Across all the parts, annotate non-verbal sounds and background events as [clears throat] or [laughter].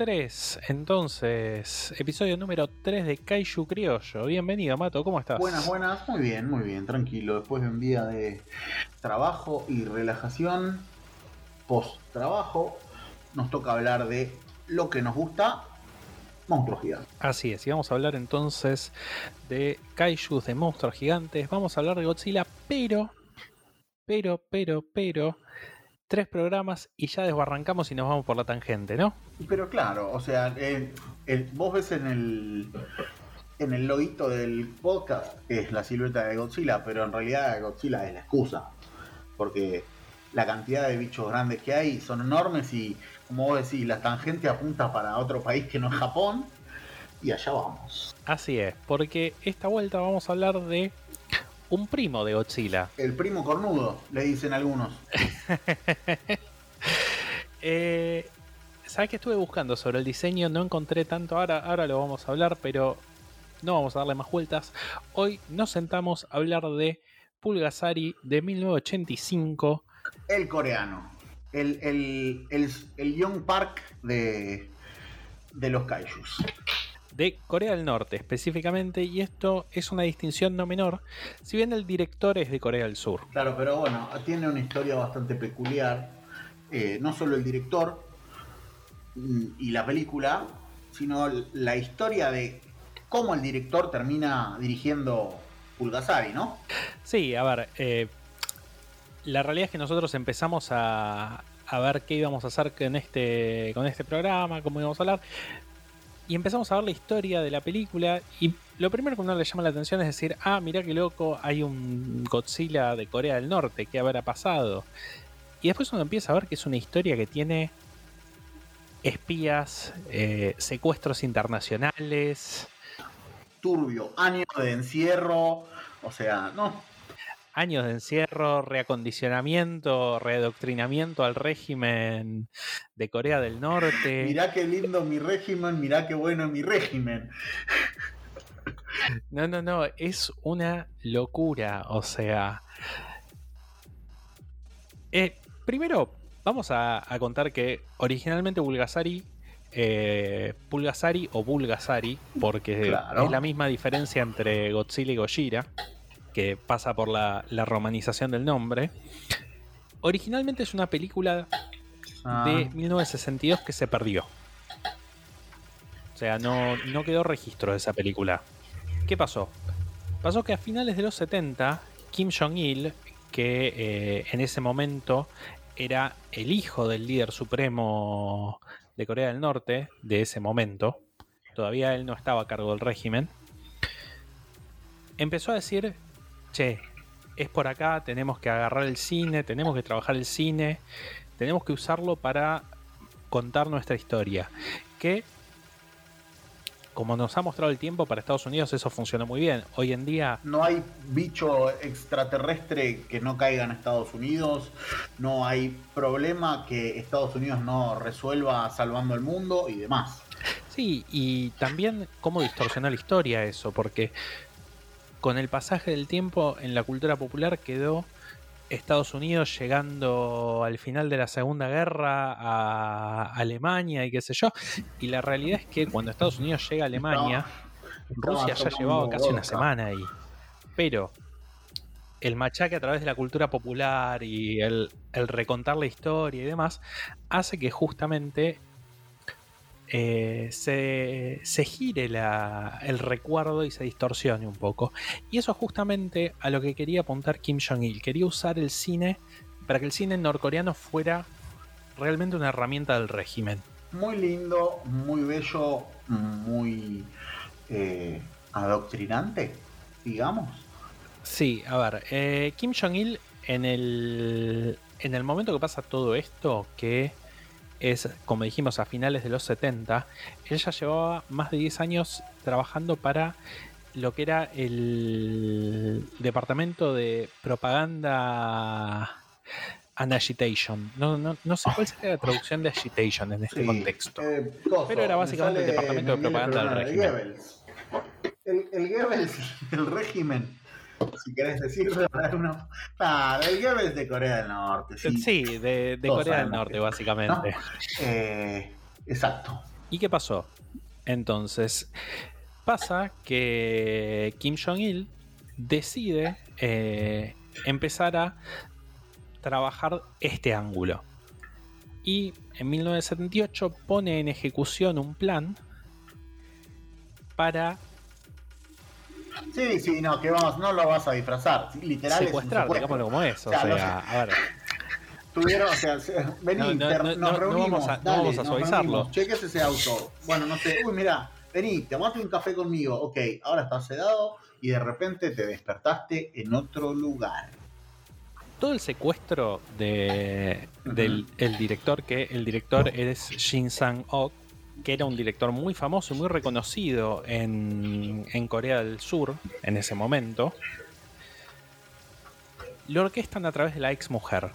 programa número 3. Entonces, episodio número 3 de Kaiju Criollo. Bienvenido, Mato, ¿cómo estás? Buenas, buenas. Muy bien, muy bien, tranquilo. Después de un día de trabajo y relajación, post trabajo, nos toca hablar de lo que nos gusta, monstruos gigantes. Así es, y vamos a hablar entonces de Kaiju, de monstruos gigantes. Vamos a hablar de Godzilla, pero, pero, pero, pero tres programas y ya desbarrancamos y nos vamos por la tangente, ¿no? Pero claro, o sea, eh, vos ves en el en el loguito del podcast es la silueta de Godzilla, pero en realidad Godzilla es la excusa, porque la cantidad de bichos grandes que hay son enormes y como vos decís, la tangente apunta para otro país que no es Japón y allá vamos. Así es, porque esta vuelta vamos a hablar de un primo de Godzilla. El primo cornudo, le dicen algunos. [laughs] eh, ¿Sabes que estuve buscando sobre el diseño? No encontré tanto, ahora, ahora lo vamos a hablar, pero no vamos a darle más vueltas. Hoy nos sentamos a hablar de Pulgasari de 1985. El coreano. El, el, Young Park de, de los kaijus de Corea del Norte específicamente, y esto es una distinción no menor, si bien el director es de Corea del Sur. Claro, pero bueno, tiene una historia bastante peculiar, eh, no solo el director mm, y la película, sino la historia de cómo el director termina dirigiendo Pulgasari, ¿no? Sí, a ver, eh, la realidad es que nosotros empezamos a, a ver qué íbamos a hacer con este, con este programa, cómo íbamos a hablar y empezamos a ver la historia de la película y lo primero que uno le llama la atención es decir, ah, mira qué loco, hay un Godzilla de Corea del Norte, ¿qué habrá pasado? Y después uno empieza a ver que es una historia que tiene espías, eh, secuestros internacionales. Turbio, años de encierro, o sea, no, años de encierro, reacondicionamiento, readoctrinamiento al régimen de Corea del Norte. Mirá qué lindo mi régimen, mirá qué bueno mi régimen. No, no, no, es una locura, o sea... Eh, primero, vamos a, contar que originalmente Bulgasari eh, Pulgasari o Bulgasari, porque es la misma diferencia entre Godzilla y Gojira que pasa por la, romanización del nombre. Originalmente es una película ah. de 1962 que se perdió. O sea, no, quedó registro de esa película. ¿Qué pasó? Pasó que a finales de los 70, Kim Jong-il, que eh, en ese momento era el hijo del líder supremo de Corea del Norte, de ese momento, todavía él no estaba a cargo del régimen, empezó a decir che, es por acá, tenemos que agarrar el cine, tenemos que trabajar el cine, tenemos que usarlo para contar nuestra historia. Que, como nos ha mostrado el tiempo, para Estados Unidos eso funciona muy bien. Hoy en día... No hay bicho extraterrestre que no caiga en Estados Unidos, no hay problema que Estados Unidos no resuelva salvando el mundo y demás. Sí, y también cómo distorsiona la historia eso, porque con el pasaje del tiempo en la cultura popular quedó Estados Unidos llegando al final de la Segunda Guerra a Alemania y qué sé yo. Y la realidad es que cuando Estados Unidos llega a Alemania, Rusia ya llevaba casi una semana ahí. Pero el machaque a través de la cultura popular y el, el recontar la historia y demás hace que justamente eh, se, gire el recuerdo y se distorsione un poco. Y eso es justamente a lo que quería apuntar Kim Jong-il. Quería usar el cine para que el cine norcoreano fuera realmente una herramienta del régimen. Muy lindo, muy bello, muy eh, adoctrinante, digamos. Sí, a ver, eh, Kim Jong-il en el, en el momento que pasa todo esto, que es, como dijimos, a finales de los 70, él ya llevaba más de 10 años trabajando para lo que era el departamento de propaganda and agitation. No, no, no sé cuál sería la traducción de agitation en este contexto. Eh, pero era básicamente el departamento de propaganda del régimen. El, el Goebbels [laughs] del régimen si querés decirlo, uno. Claro, el Goebbels de Corea del Norte. Sí, de, Corea del Norte, básicamente. Eh, Exacto. ¿Y qué pasó? Entonces, pasa que Kim Jong-il decide eh, empezar a trabajar este ángulo. Y en 1978 pone en ejecución un plan para Sí, sí, no, que vamos, no lo vas a disfrazar. Literal secuestrar, digámoslo como es. O, sea, a ver. Tuvieron, o sea, vení, nos reunimos, no vamos a, suavizarlo. Cheques ese auto. Bueno, no sé, uy, mira, vení, tomate un café conmigo. Ok, ahora estás sedado y de repente te despertaste en otro lugar. Todo el secuestro de, del el director, que el director es Shin Sang-ok, que era un director muy famoso y muy reconocido en, Corea del Sur en ese momento, lo orquestan a través de la ex mujer.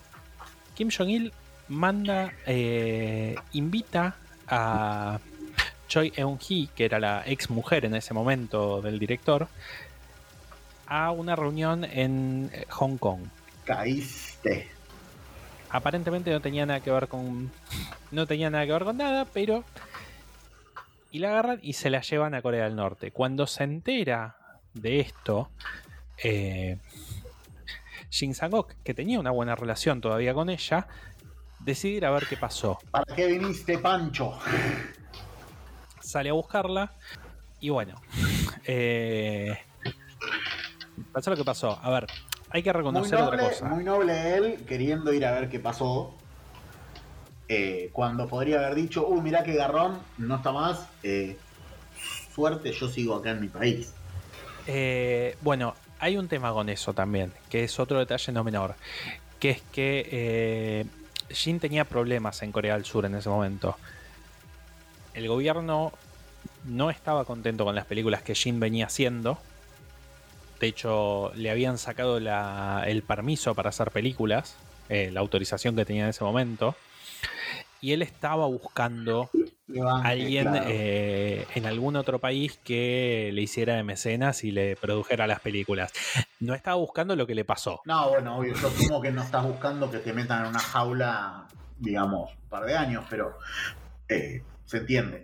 Kim Jong-il manda, eh, invita a Choi Eun-hee, que era la ex mujer en ese momento del director, a una reunión en Hong Kong. Caíste. Aparentemente no tenía nada que ver con. No tenía nada que ver con nada, pero y la agarran y se la llevan a Corea del Norte. Cuando se entera de esto, eh, Shin Sang-ok, que tenía una buena relación todavía con ella, decide ir a ver qué pasó. ¿Para qué viniste, Pancho? Sale a buscarla y bueno, eh, pasó lo que pasó. A ver, hay que reconocer otra cosa. Muy noble él queriendo ir a ver qué pasó. Eh, cuando podría haber dicho, uy, mirá que garrón, no está más, eh, suerte, yo sigo acá en mi país. Eh, bueno, hay un tema con eso también, que es otro detalle no menor, que es que Jin tenía problemas en Corea del Sur en ese momento. El gobierno no estaba contento con las películas que Jin venía haciendo. De hecho, le habían sacado el permiso para hacer películas, la autorización que tenía en ese momento y él estaba buscando a alguien eh, en algún otro país que le hiciera de mecenas y le produjera las películas. No estaba buscando lo que le pasó. No, bueno, obvio, yo como que no estás buscando que te metan en una jaula, digamos, un par de años, pero eh, se entiende.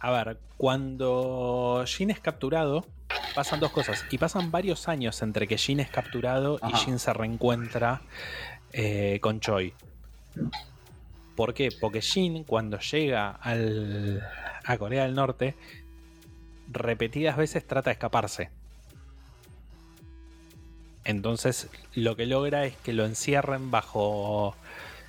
A ver, cuando Jin es capturado, pasan dos cosas. Y pasan varios años entre que Jin es capturado y Jin se reencuentra eh, con Choi. ¿Por qué? Porque Jin, cuando llega al, a Corea del Norte, repetidas veces trata de escaparse. Entonces, lo que logra es que lo encierren bajo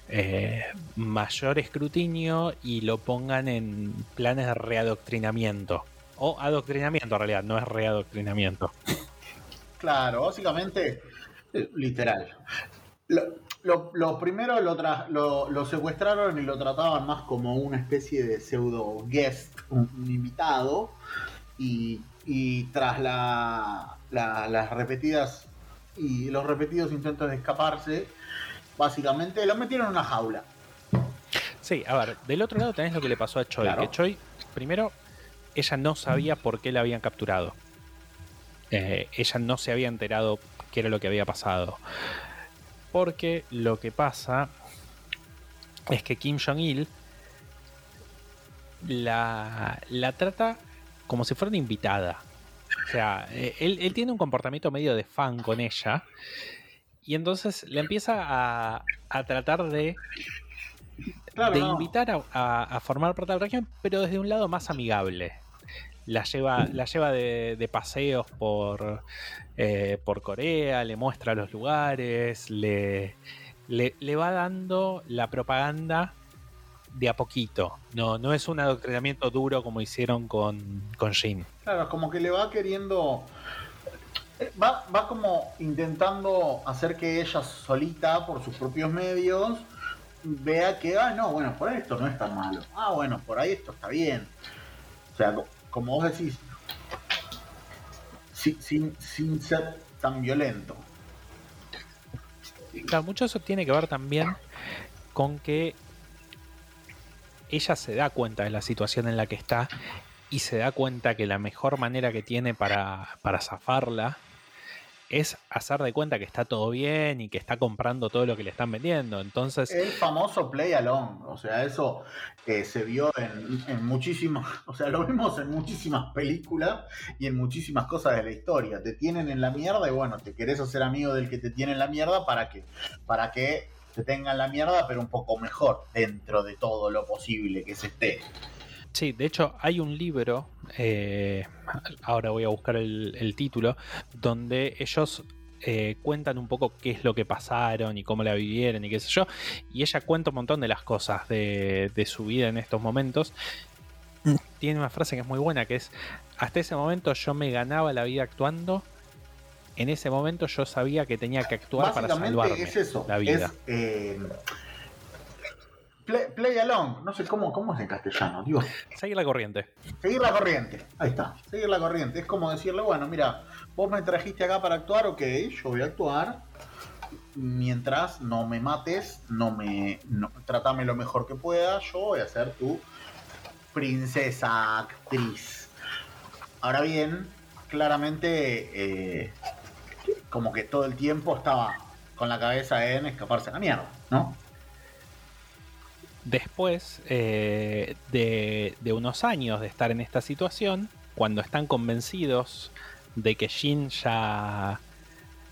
eh, mayor escrutinio y lo pongan en planes de readoctrinamiento. O adoctrinamiento, en realidad, no es readoctrinamiento. [laughs] Claro, básicamente, eh, literal. Lo, primero lo, lo, secuestraron y lo trataban más como una especie de pseudo guest, un, invitado, y, tras la, las repetidas y los repetidos intentos de escaparse, básicamente lo metieron en una jaula. Sí, a ver, del otro lado tenés lo que le pasó a Choi, que Choi, primero, ella no sabía por qué la habían capturado. Eh, ella no se había enterado qué era lo que había pasado. Porque lo que pasa es que Kim Jong-il la, la trata como si fuera una invitada. O sea, eh, él, tiene un comportamiento medio de fan con ella. Y entonces le empieza a, a tratar de, de invitar a, a, formar parte de la región, pero desde un lado más amigable la lleva, la lleva de, paseos por, eh, por Corea, le muestra los lugares, le, le, va dando la propaganda de a poquito. No, no es un adoctrinamiento duro como hicieron con, con Jin. Claro, como que le va queriendo. Va, va como intentando hacer que ella solita, por sus propios medios, vea que, ah, no, bueno, por ahí esto no es tan malo. Ah, bueno, por ahí esto está bien. O sea, como vos decís, sin, sin, ser tan violento. Claro, mucho eso tiene que ver también con que ella se da cuenta de la situación en la que está y se da cuenta que la mejor manera que tiene para, para zafarla es hacer de cuenta que está todo bien y que está comprando todo lo que le están vendiendo. Entonces. El famoso play along. O sea, eso eh, se vio en, en, muchísimas. [laughs] O sea, lo vimos en muchísimas películas y en muchísimas cosas de la historia. Te tienen en la mierda y bueno, te querés hacer amigo del que te tiene en la mierda para que, para que te tengan la mierda, pero un poco mejor dentro de todo lo posible que se esté. Sí, de hecho hay un libro, eh, ahora voy a buscar el, título, donde ellos eh, cuentan un poco qué es lo que pasaron y cómo la vivieron y qué sé yo. Y ella cuenta un montón de las cosas de, su vida en estos momentos. Tiene una frase que es muy buena, que es, hasta ese momento yo me ganaba la vida actuando. En ese momento yo sabía que tenía que actuar para salvarme la vida. Eh, Play, along, no sé cómo, cómo es en castellano, digo. Seguir la corriente. Seguir la corriente, ahí está, seguir la corriente. Es como decirle, bueno, mira, vos me trajiste acá para actuar, ok, yo voy a actuar. Mientras no me mates, no me. No, tratame lo mejor que pueda, yo voy a ser tu princesa actriz. Ahora bien, claramente, eh, como que todo el tiempo estaba con la cabeza en escaparse a la mierda, ¿no? Después eh, de, unos años de estar en esta situación, cuando están convencidos de que Jin ya,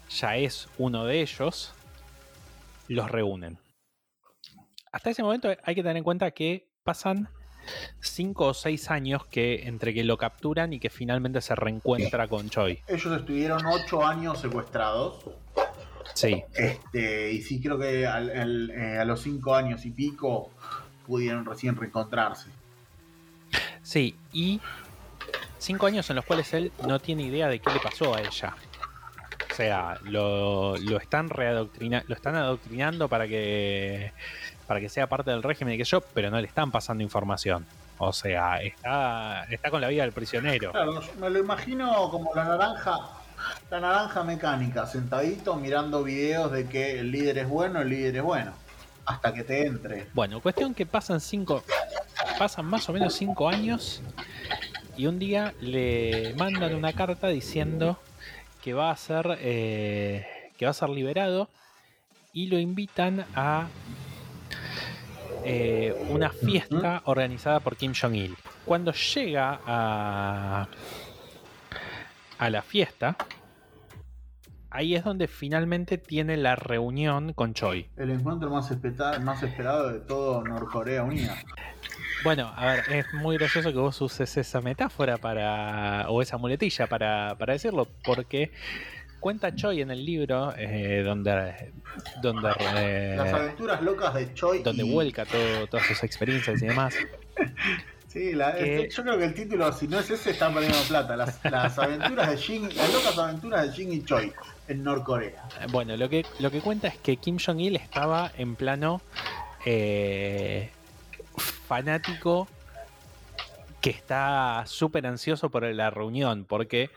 ya es uno de ellos, los reúnen. Hasta ese momento hay que tener en cuenta que pasan 5 o 6 años que entre que lo capturan y que finalmente se reencuentra con Choi. Ellos estuvieron 8 años secuestrados. Sí. Este, y sí creo que eh, a los 5 años y pico pudieron recién reencontrarse. Sí, y cinco años en los cuales él no tiene idea de qué le pasó a ella. O sea, lo, están readoctrinando, lo están adoctrinando para que para que sea parte del régimen y que yo, pero no le están pasando información. O sea, está, está con la vida del prisionero. Claro, me lo imagino como la naranja, la naranja mecánica, sentadito mirando videos de que el líder es bueno, el líder es bueno hasta que te entre. Bueno, cuestión que pasan cinco, pasan más o menos cinco años y un día le mandan una carta diciendo que va a ser eh, que va a ser liberado y lo invitan a eh, una fiesta organizada por Kim Jong Il. Cuando llega a a la fiesta ahí es donde finalmente tiene la reunión con Choi. El encuentro más, más esperado de todo Norcorea Unida. Bueno, a ver, es muy gracioso que vos uses esa metáfora para. o esa muletilla para, decirlo, porque cuenta Choi en el libro eh, donde. donde eh, Las aventuras locas de Choi. Donde vuelca todas sus experiencias y demás. [laughs] Sí, este, yo creo que el título, si no es ese, están perdiendo plata. Las, aventuras de Jin, las locas aventuras de Jin y Choi en Norcorea. Bueno, lo que, lo que cuenta es que Kim Jong-il estaba en plano eh, fanático que está súper ansioso por la reunión, porque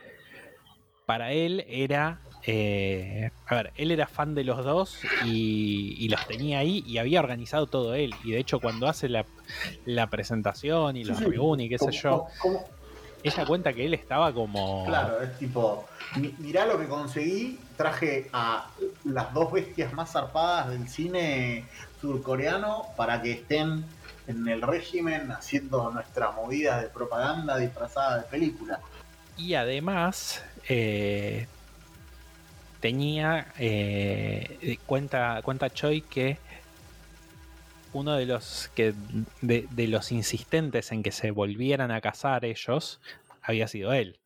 para él era eh, a ver, él era fan de los dos y, los tenía ahí y había organizado todo él. Y de hecho, cuando hace la, presentación y los reúne y qué sé yo, ella cuenta que él estaba como. Claro, es tipo, mirá lo que conseguí. Traje a las dos bestias más zarpadas del cine surcoreano para que estén en el régimen haciendo nuestras movidas de propaganda disfrazada de película. Y además, eh, tenía, eh, cuenta, cuenta Choi que uno de los que de, los insistentes en que se volvieran a casar ellos había sido él.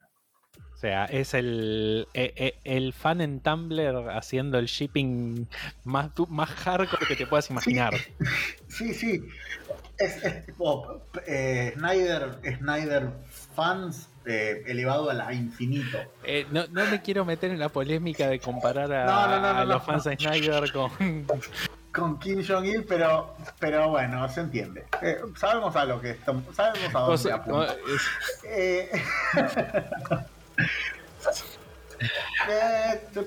O sea, es el, e, e, el, fan en Tumblr haciendo el shipping más, más hardcore que te puedas imaginar. Sí, sí. Es, tipo eh, Snyder, Snyder fans eh, elevado a la infinito. Eh, no, no, me quiero meter en la polémica de comparar a, los fans de Snyder con... con Kim Jong-il, pero, pero bueno, se entiende. Eh, sabemos a lo que estamos, sabemos a dónde apunta. [laughs]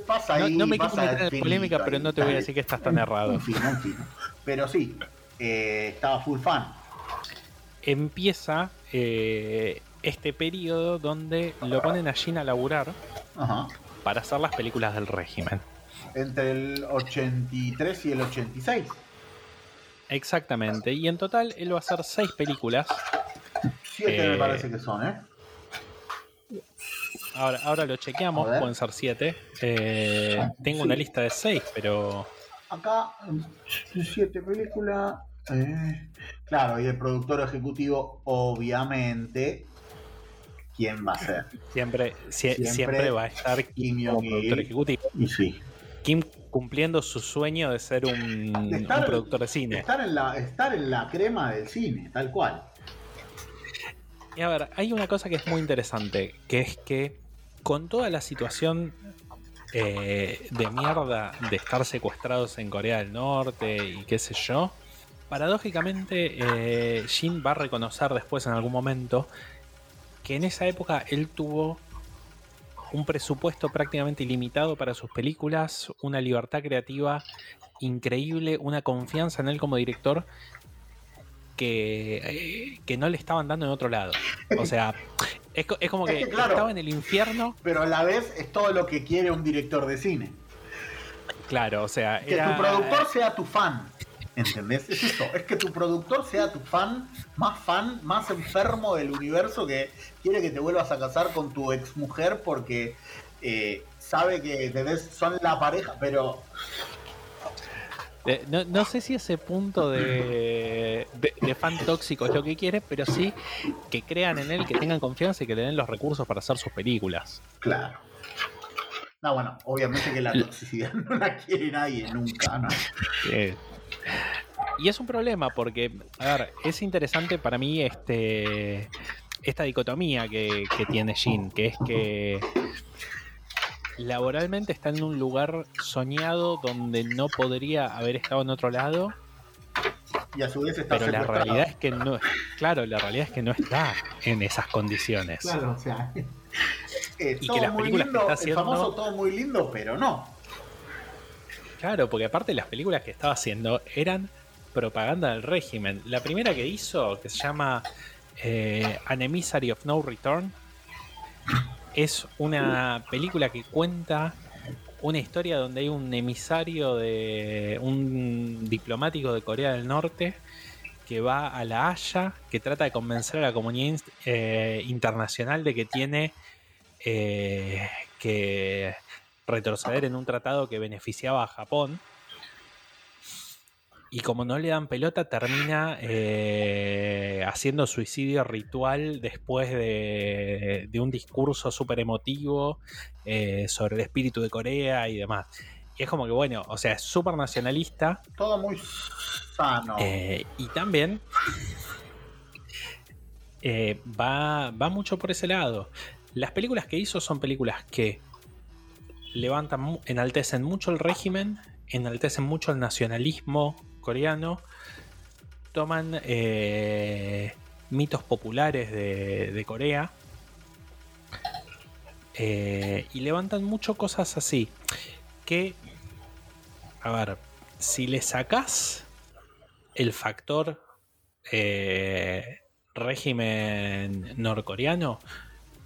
pasa ahí, no, me quiero meter en la polémica, pero no te voy a decir que estás tan errado. En fin, en fin. Pero sí, estaba full fan. Empieza este periodo donde lo ponen a a laburar para hacer las películas del régimen. Entre el 83 y el 86. Exactamente. Y en total él va a hacer seis películas. Siete me eh, parece que son, ¿eh? Ahora, ahora lo chequeamos, pueden ser siete. Eh, tengo una lista de seis, pero. Acá, siete películas. Eh, claro, y el productor ejecutivo, obviamente. ¿Quién va a ser? Siempre, siempre, va a estar Kim como productor ejecutivo. Y sí. Kim cumpliendo su sueño de ser un, productor de cine. Estar en, la, estar en la crema del cine, tal cual. Y a ver, hay una cosa que es muy interesante, que es que con toda la situación eh, de mierda de estar secuestrados en Corea del Norte y qué sé yo, paradójicamente eh, Jin va a reconocer después en algún momento que en esa época él tuvo un presupuesto prácticamente ilimitado para sus películas, una libertad creativa increíble, una confianza en él como director que, eh, que no le estaban dando en otro lado. O sea, es, como que, estaba en el infierno. Pero a la vez es todo lo que quiere un director de cine. Claro, o sea. Que tu productor sea tu fan. ¿Entendés? Es eso, es que tu productor sea tu fan, más fan, más enfermo del universo que quiere que te vuelvas a casar con tu exmujer porque eh, sabe que son la pareja, pero eh, no, sé si ese punto de, fan tóxico es lo que quiere, pero sí que crean en él, que tengan confianza y que le den los recursos para hacer sus películas. Claro. No, bueno, obviamente que la toxicidad [laughs] no la quiere nadie nunca, ¿no? Y es un problema porque, a ver, es interesante para mí este esta dicotomía que, tiene Jin, que es que laboralmente está en un lugar soñado donde no podría haber estado en otro lado. Y a su vez está Pero la realidad es que no, claro, la realidad es que no está en esas condiciones. Claro, o sea, [laughs] y que las películas que está haciendo, el famoso todo muy lindo, pero no. Claro, porque aparte las películas que estaba haciendo eran propaganda del régimen. La primera que hizo, que se llama eh, An Emissary of No Return, es una película que cuenta una historia donde hay un emisario de un diplomático de Corea del Norte que va a La Haya, que trata de convencer a la comunidad eh, internacional de que tiene eh, que retroceder en un tratado que beneficiaba a Japón. Y como no le dan pelota, termina eh, haciendo suicidio ritual después de, un discurso súper emotivo eh, sobre el espíritu de Corea y demás. Y es como que, bueno, o sea, es súper nacionalista. Todo muy sano. Eh, y también va, va mucho por ese lado. Las películas que hizo son películas que levantan, enaltecen mucho el régimen, enaltecen mucho el nacionalismo coreano, toman eh, mitos populares de, Corea eh, y levantan mucho cosas así. Que, a ver, si le sacas el factor eh, régimen norcoreano,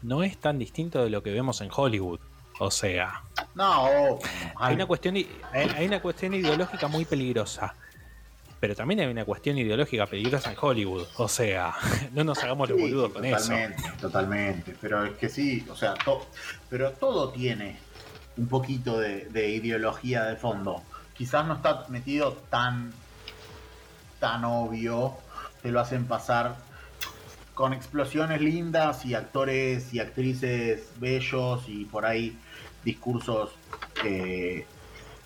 no es tan distinto de lo que vemos en Hollywood. O sea, no, hay una cuestión hay una cuestión ideológica muy peligrosa. Pero también hay una cuestión ideológica peligrosa en Hollywood. O sea, [laughs] no nos hagamos los boludos con eso. Totalmente, totalmente. Pero es que sí, o sea, pero todo tiene un poquito de, ideología de fondo. Quizás no está metido tan, tan obvio. Te lo hacen pasar con explosiones lindas y actores y actrices bellos y por ahí discursos que,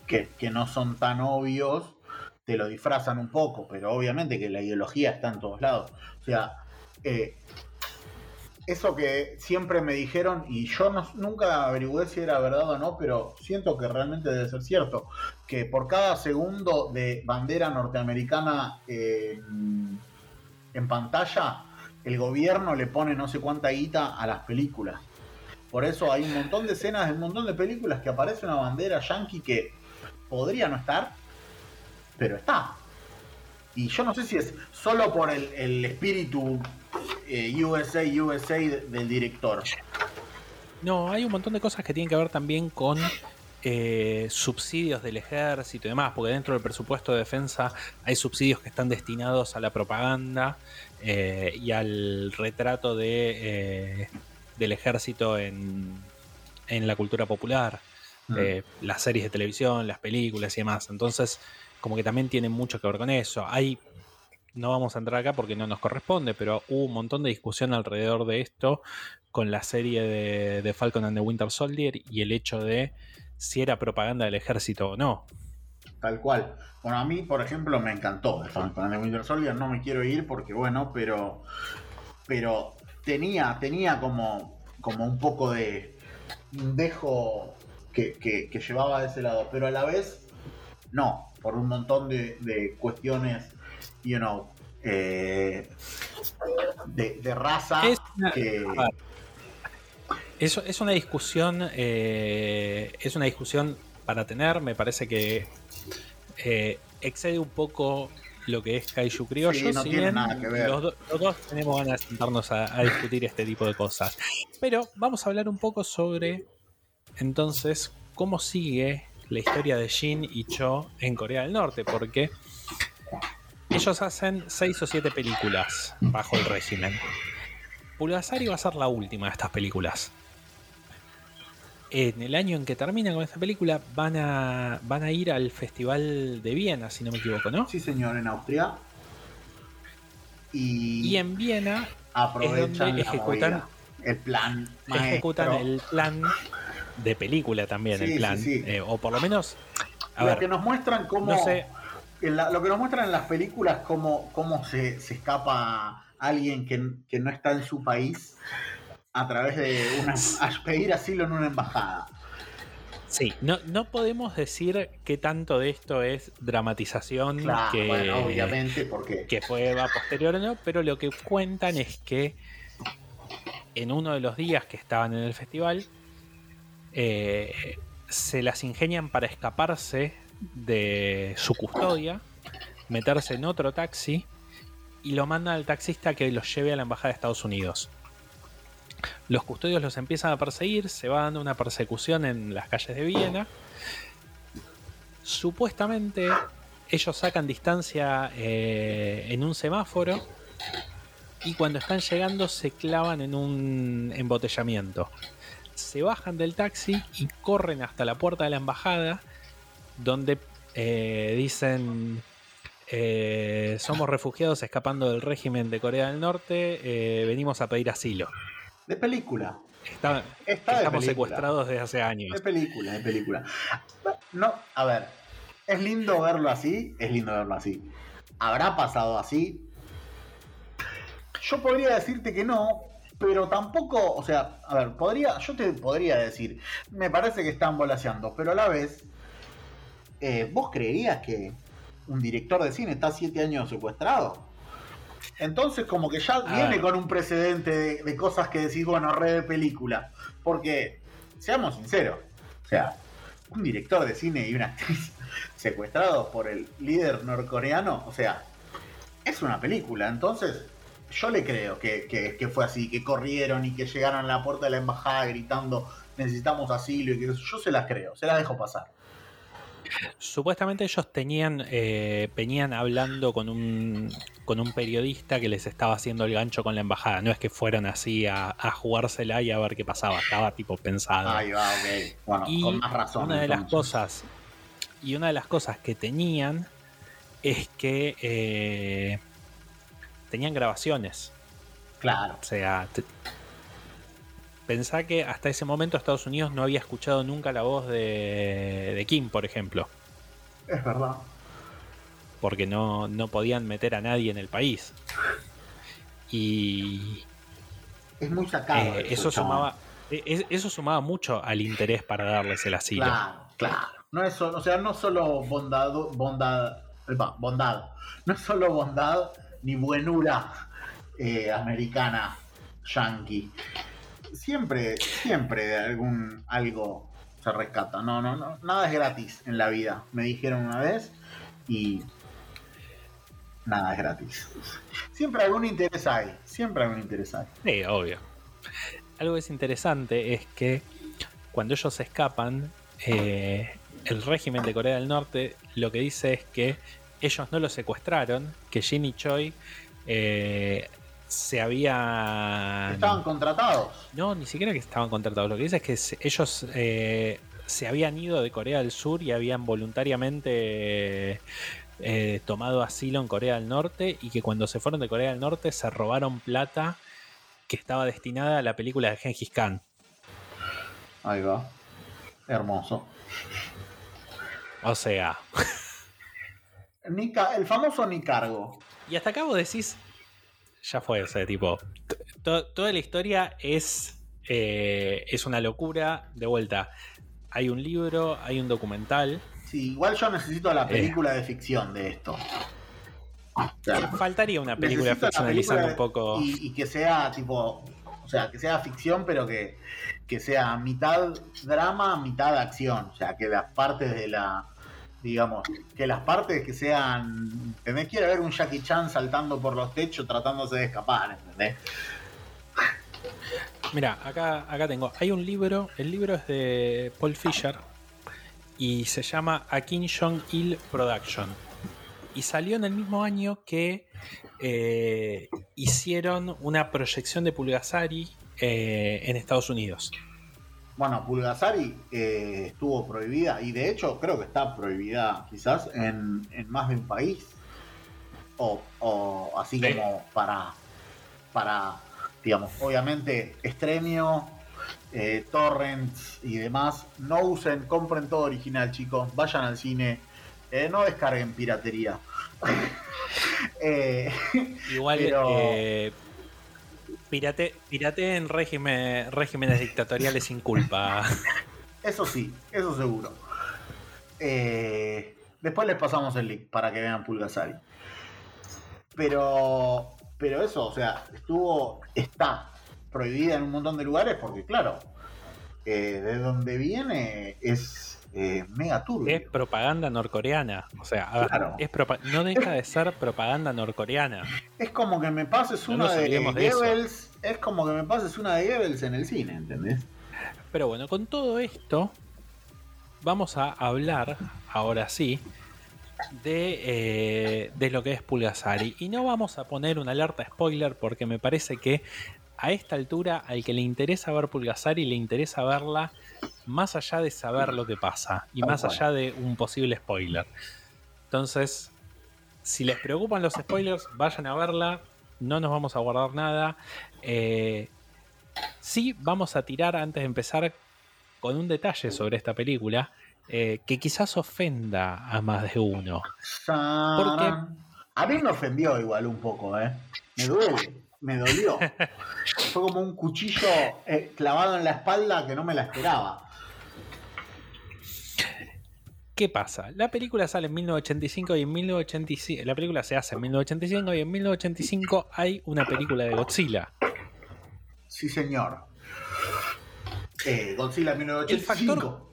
que no son tan obvios te lo disfrazan un poco, pero obviamente que la ideología está en todos lados. O sea, eh, eso que siempre me dijeron, y yo nunca averigüé si era verdad o no, pero siento que realmente debe ser cierto, que por cada segundo de bandera norteamericana en pantalla, el gobierno le pone no sé cuánta guita a las películas. Por eso hay un montón de escenas, un montón de películas que aparece una bandera yankee que podría no estar, pero está. Y yo no sé si es solo por el, espíritu eh, USA, USA del director. No, hay un montón de cosas que tienen que ver también con eh, subsidios del ejército y demás, porque dentro del presupuesto de defensa hay subsidios que están destinados a la propaganda eh, y al retrato de, del ejército en, en, la cultura popular, mm. las series de televisión, las películas y demás. Entonces, como que también tienen mucho que ver con eso. Hay no vamos a entrar acá porque no nos corresponde, pero hubo un montón de discusión alrededor de esto con la serie de, de, Falcon and the Winter Soldier y el hecho de si era propaganda del ejército o no. Tal cual. Bueno, a mí, por ejemplo, me encantó de Winter Soldier. No me quiero ir porque, bueno, pero. Pero tenía, tenía como, como un poco de. Un dejo que, que, llevaba de ese lado. Pero a la vez, no. Por un montón de, de cuestiones, you know. Eh, de, de, raza que. Eso es una discusión, eh, es una discusión para tener. Me parece que eh, excede un poco lo que es Kaiju Criollo. no tiene nada que ver. Los, dos tenemos ganas de sentarnos a, discutir este tipo de cosas. Pero vamos a hablar un poco sobre entonces cómo sigue la historia de Shin y Cho en Corea del Norte, porque ellos hacen seis o siete películas bajo el régimen. Pulgasari va a ser la última de estas películas en el año en que terminan con esta película van a, van a ir al Festival de Viena, si no me equivoco, ¿no? Sí, señor, en Austria. Y, en Viena aprovechan ejecutan el plan ejecutan el plan de película también, el plan. Eh, o por lo menos. lo que nos muestran cómo. lo que nos muestran en las películas, cómo, cómo se, se escapa alguien que, que no está en su país a través de una, pedir asilo en una embajada. Sí, no, no podemos decir qué tanto de esto es dramatización que, obviamente, porque... que fue posterior o no, pero lo que cuentan es que en uno de los días que estaban en el festival, eh, se las ingenian para escaparse de su custodia, meterse en otro taxi y lo mandan al taxista que los lleve a la embajada de Estados Unidos. Los custodios los empiezan a perseguir, se va dando una persecución en las calles de Viena. Supuestamente ellos sacan distancia eh, en un semáforo y cuando están llegando se clavan en un embotellamiento. Se bajan del taxi y corren hasta la puerta de la embajada donde eh, dicen eh, somos refugiados escapando del régimen de Corea del Norte, venimos a pedir asilo. De película. estamos secuestrados desde hace años. De película, de película. No, a ver, es lindo verlo así, es lindo verlo así. ¿Habrá pasado así? Yo podría decirte que no, pero tampoco, o sea, a ver, podría, yo te podría decir, me parece que están volaseando, pero a la vez, eh, ¿vos creerías que un director de cine está siete años secuestrado? Entonces, como que ya viene con un precedente de, cosas que decís, bueno, re de película. Porque, seamos sinceros, o sea, un director de cine y una actriz [laughs] secuestrados por el líder norcoreano, o sea, es una película. Entonces, yo le creo que, que, fue así, que corrieron y que llegaron a la puerta de la embajada gritando necesitamos asilo y que yo se las creo, se las dejo pasar. Supuestamente ellos tenían, eh, venían hablando con un, con un periodista que les estaba haciendo el gancho con la embajada. No es que fueron así a, jugársela y a ver qué pasaba. Estaba tipo pensado. Ahí va, ok. Bueno, con más razón. Una de las cosas. Y una de las cosas que tenían es que eh, tenían grabaciones. Claro. O sea, Pensá que hasta ese momento Estados Unidos no había escuchado nunca la voz de, Kim, por ejemplo. Es verdad. Porque no, podían meter a nadie en el país. Y. Es muy sacado. Eh, eso, sumaba, e, eso sumaba mucho al interés para darles el asilo. Claro, claro. No es o sea, no solo bondad, bondad, bondad. No es solo bondad ni buenura eh, americana, yankee siempre, siempre de algún algo se rescata. No, no, no, nada es gratis en la vida. Me dijeron una vez y nada es gratis. Siempre algún interés hay, siempre algún interés hay. Sí, obvio. algo que es interesante es que cuando ellos escapan, eh, el régimen de Corea del Norte lo que dice es que ellos no lo secuestraron, que Jin y Choi eh, se habían... Estaban contratados. No, ni siquiera que estaban contratados. Lo que dice es que se- ellos eh, se habían ido de Corea del Sur y habían voluntariamente eh, tomado asilo en Corea del Norte y que cuando se fueron de Corea del Norte se robaron plata que estaba destinada a la película de Gengis Khan. Ahí va. Hermoso. O sea, Nica- el famoso ni cargo. y hasta acá vos decís, ya fue ese tipo. to- toda la historia es, eh, es una locura. De vuelta, hay un libro, hay un documental. Sí, igual yo necesito Eh. la película de ficción de esto. Faltaría una película necesito ficcionalizando película un poco. Y, y que sea tipo. O sea, que sea ficción, pero que, que sea mitad drama, mitad acción. O sea, que las partes de la. Digamos, que las partes que sean. ¿Entendés? Quiero ver un Jackie Chan saltando por los techos tratándose de escapar, ¿entendés? Mira, acá, acá tengo. Hay un libro. El libro es de Paul Fisher. Y se llama A Kim Jong-il Production. Y salió en el mismo año que eh, hicieron una proyección de Pulgasari eh, en Estados Unidos. Bueno, Pulgasari eh, estuvo prohibida y de hecho creo que está prohibida quizás en, en más de un país. O, o así Sí. como para, para, digamos, obviamente Estremio, eh, Torrents y demás. No usen, compren todo original chicos, vayan al cine, eh, no descarguen piratería. [laughs] Eh, Igual, Pero- eh, pirate, pirate en régimen, regímenes dictatoriales sin culpa. [laughs] Eso sí, eso seguro. Eh, después les pasamos el link para que vean Pulgasari. Pero, pero eso, o sea, estuvo, está prohibida en un montón de lugares porque, claro, eh, de donde viene es eh, mega turbio. Es propaganda norcoreana. O sea, Claro. es no deja de ser propaganda norcoreana. Es como que me pases No una de de eso. Es como que me pases una de Goebbels en el cine, ¿entendés? Pero bueno, con todo esto, vamos a hablar, ahora sí, de, eh, de lo que es Pulgasari. Y no vamos a poner una alerta spoiler porque me parece que a esta altura, al que le interesa ver Pulgasari, le interesa verla más allá de saber lo que pasa y más allá de un posible spoiler. Entonces, si les preocupan los spoilers, vayan a verla. No nos vamos a guardar nada. Eh, sí, vamos a tirar antes de empezar con un detalle sobre esta película eh, que quizás ofenda a más de uno. A mí me ofendió igual un poco, ¿eh? Me duele, me dolió. Fue como un cuchillo eh, clavado en la espalda que no me la esperaba. ¿Qué pasa? La película sale en 1985 y en 1985 la película se hace en 1985 y en 1985 hay una película de Godzilla. Sí, señor. Eh, Godzilla 1985.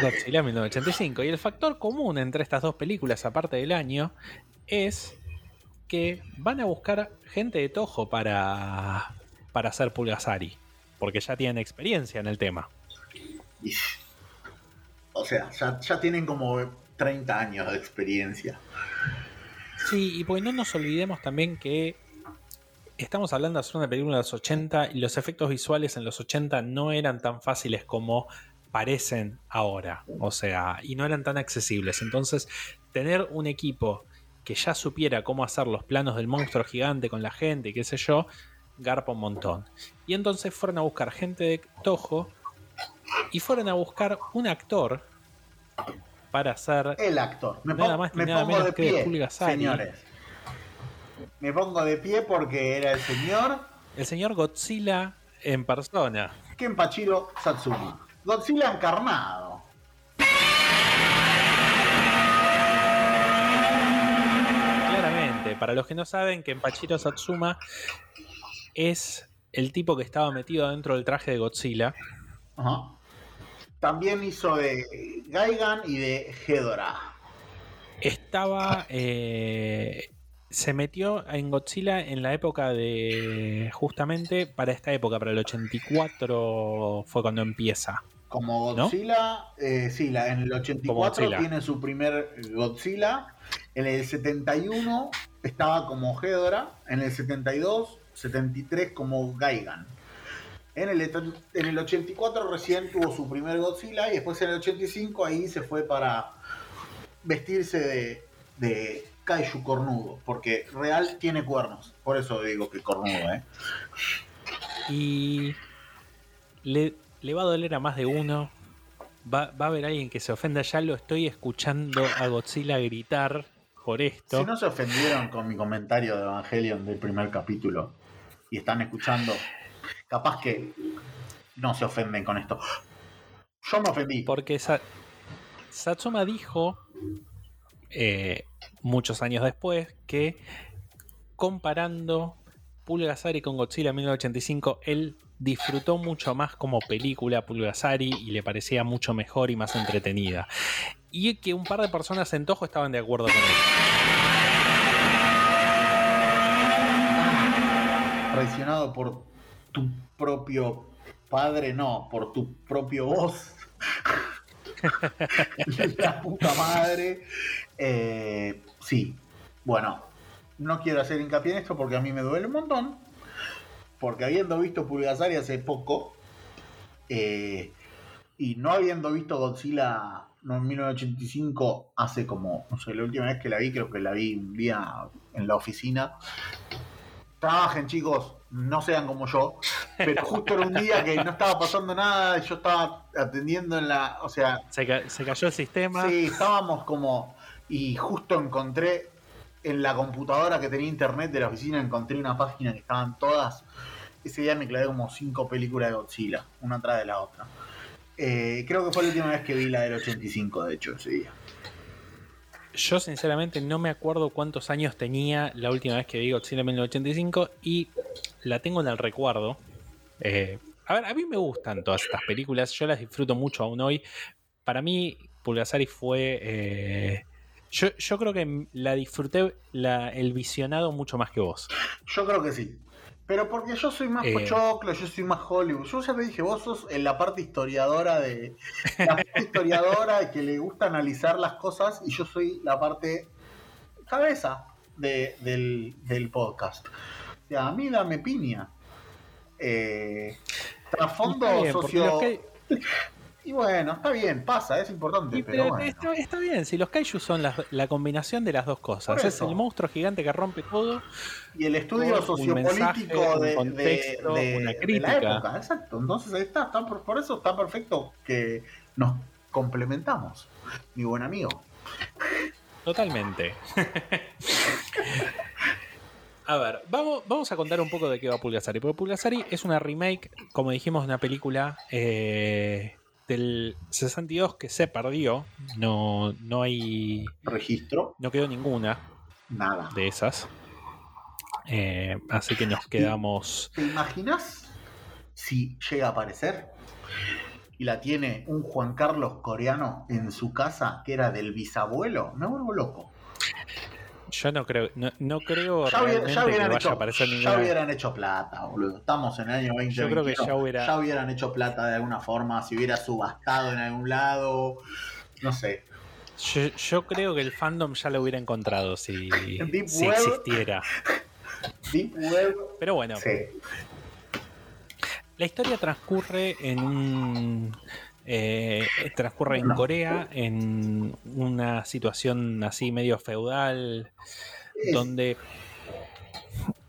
Godzilla 1985. Y el factor común entre estas dos películas, aparte del año, es que van a buscar gente de Toho para, para hacer Pulgasari. Porque ya tienen experiencia en el tema. O sea, ya, ya tienen como 30 años de experiencia. Sí, y porque no nos olvidemos también que estamos hablando de hacer una película de los 80 y los efectos visuales en los 80 no eran tan fáciles como parecen ahora. O sea, y no eran tan accesibles. Entonces, tener un equipo que ya supiera cómo hacer los planos del monstruo gigante con la gente y qué sé yo, garpa un montón. Y entonces fueron a buscar gente de Toho y fueron a buscar un actor para hacer El actor. Me, Nada más me nada pongo menos de que pie, señores. Me pongo de pie porque era el señor el señor Godzilla en persona. Kenpachiro Satsumi. Godzilla encarnado. Para los que no saben, que Pachiro Satsuma es el tipo que estaba metido dentro del traje de Godzilla. Ajá. También hizo de Gaigan y de Hedora. Estaba. eh, se metió en Godzilla en la época de. Justamente para esta época, para el 84 fue cuando empieza. Como Godzilla, eh, sí, la, en el 84 tiene su primer Godzilla. En el 71 estaba como Hedora. En el 72, 73 como Gaigan. En el, en el 84 recién tuvo su primer Godzilla y después en el 85 ahí se fue para vestirse de, Kaiju cornudo, porque real tiene cuernos. Por eso digo que cornudo, ¿eh? Y le, le va a doler a más de uno. Va, va, a haber alguien que se ofenda. Ya lo estoy escuchando a Godzilla gritar por esto. Si no se ofendieron con mi comentario de Evangelion del primer capítulo y están escuchando, capaz que no se ofenden con esto. Yo me ofendí. Porque Satsuma dijo eh, muchos años después que comparando Pulgasari con Godzilla 1985, él disfrutó mucho más como película Pulgasari y le parecía mucho mejor y más entretenida. Y que un par de personas en Tojo estaban de acuerdo con él. Traicionado por tu propio padre, no, por tu propio voz. [laughs] La puta madre. Eh, sí, bueno, no quiero hacer hincapié en esto porque a mí me duele un montón. Porque habiendo visto Pulgasari hace poco eh, y no habiendo visto Godzilla no, en 1985 hace como, no sé, la última vez que la vi, creo que la vi un día en la oficina. Trabajen chicos, no sean como yo, pero justo era un día que no estaba pasando nada, yo estaba atendiendo en la, o sea... Se, se cayó el sistema. Sí, estábamos como, y justo encontré en la computadora que tenía internet de la oficina encontré una página que estaban todas. Ese día me clavé como cinco películas de Godzilla, una atrás de la otra. Eh, creo que fue la última vez que vi la del 85, de hecho, ese día. Yo sinceramente no me acuerdo cuántos años tenía la última vez que vi Godzilla en 1985 y la tengo en el recuerdo. Eh, a ver, a mí me gustan todas estas películas, yo las disfruto mucho aún hoy. Para mí, Pulgasari fue eh, yo, creo que la disfruté el visionado mucho más que vos. Yo creo que sí. Pero porque yo soy más eh, pochoclo, yo soy más Hollywood. Yo ya te dije, vos sos en la parte historiadora de. [laughs] La parte historiadora que le gusta analizar las cosas y yo soy la parte cabeza del, podcast. O sea, a mí dame piña. Eh, trasfondo socio. [laughs] Y bueno, está bien, pasa, es importante. pero, bueno. está, bien, si los kaiju son la, combinación de las dos cosas. Es el monstruo gigante que rompe todo. Y el estudio sociopolítico de, una crítica. la época, exacto. Entonces ahí está, por, eso está perfecto que nos complementamos, mi buen amigo. Totalmente. A ver, vamos, vamos a contar un poco de qué va Pulgasari. Porque Pulgasari es una remake, como dijimos, de una película eh, del 62 que se perdió. No, no hay. Registro. No quedó ninguna. Nada. De esas. Eh, así que nos quedamos. ¿Te imaginas si llega a aparecer? Y la tiene un Juan Carlos coreano en su casa que era del bisabuelo. Me vuelvo loco. Yo no creo, no, creo ya, realmente ya que vaya hecho, a aparecer ninguna... Ya hubieran hecho plata, boludo. Estamos en el año 2020. Yo creo que ya, hubiera... ya hubieran hecho plata de alguna forma, si hubiera subastado en algún lado, no sé. Yo, creo que el fandom ya lo hubiera encontrado si, [laughs] si existiera. [laughs] Deep Web. Pero bueno. Sí. La historia transcurre en un eh, transcurre en Corea, en una situación así medio feudal, donde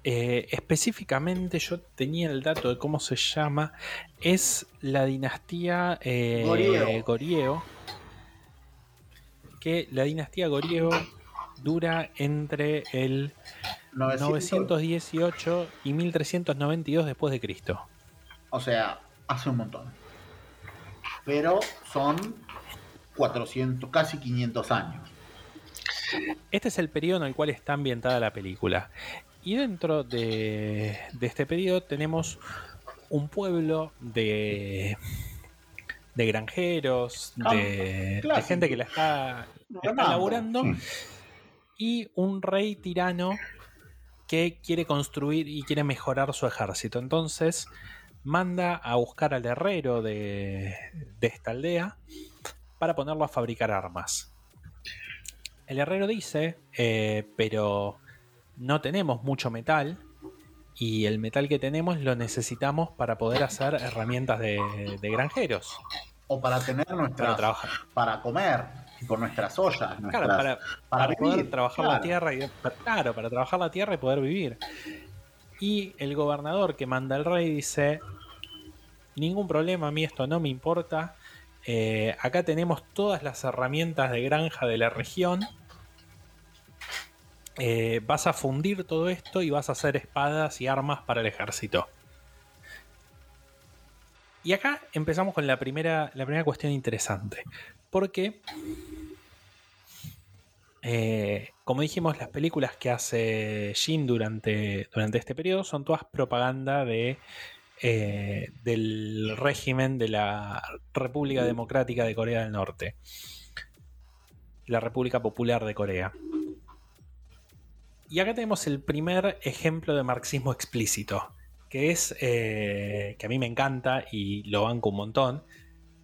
eh, específicamente yo tenía el dato de cómo se llama, es la dinastía eh, Goryeo. que la dinastía Goryeo dura entre el 918 y 1392 después de Cristo. O sea, hace un montón pero son 400, casi 500 años. Este es el periodo en el cual está ambientada la película. Y dentro de, este periodo tenemos un pueblo de, de granjeros, de, gente que la está, elaborando y un rey tirano que quiere construir y quiere mejorar su ejército. Entonces manda a buscar al herrero de, esta aldea para ponerlo a fabricar armas. El herrero dice, eh, pero no tenemos mucho metal y el metal que tenemos lo necesitamos para poder hacer herramientas de, granjeros. O para tener nuestra... Para, para comer con nuestras ollas. claro, para, poder trabajar la tierra y claro, para trabajar la tierra y poder vivir. Y el gobernador que manda el rey dice: Ningún problema, a mí esto no me importa. Eh, acá tenemos todas las herramientas de granja de la región. Eh, vas a fundir todo esto y vas a hacer espadas y armas para el ejército. Y acá empezamos con la primera, la primera cuestión interesante. Porque, eh, como dijimos, las películas que hace Shin durante, durante este periodo son todas propaganda de, eh, del régimen de la República Democrática de Corea del Norte. La República Popular de Corea. Y acá tenemos el primer ejemplo de marxismo explícito, que es eh, que a mí me encanta y lo banco un montón,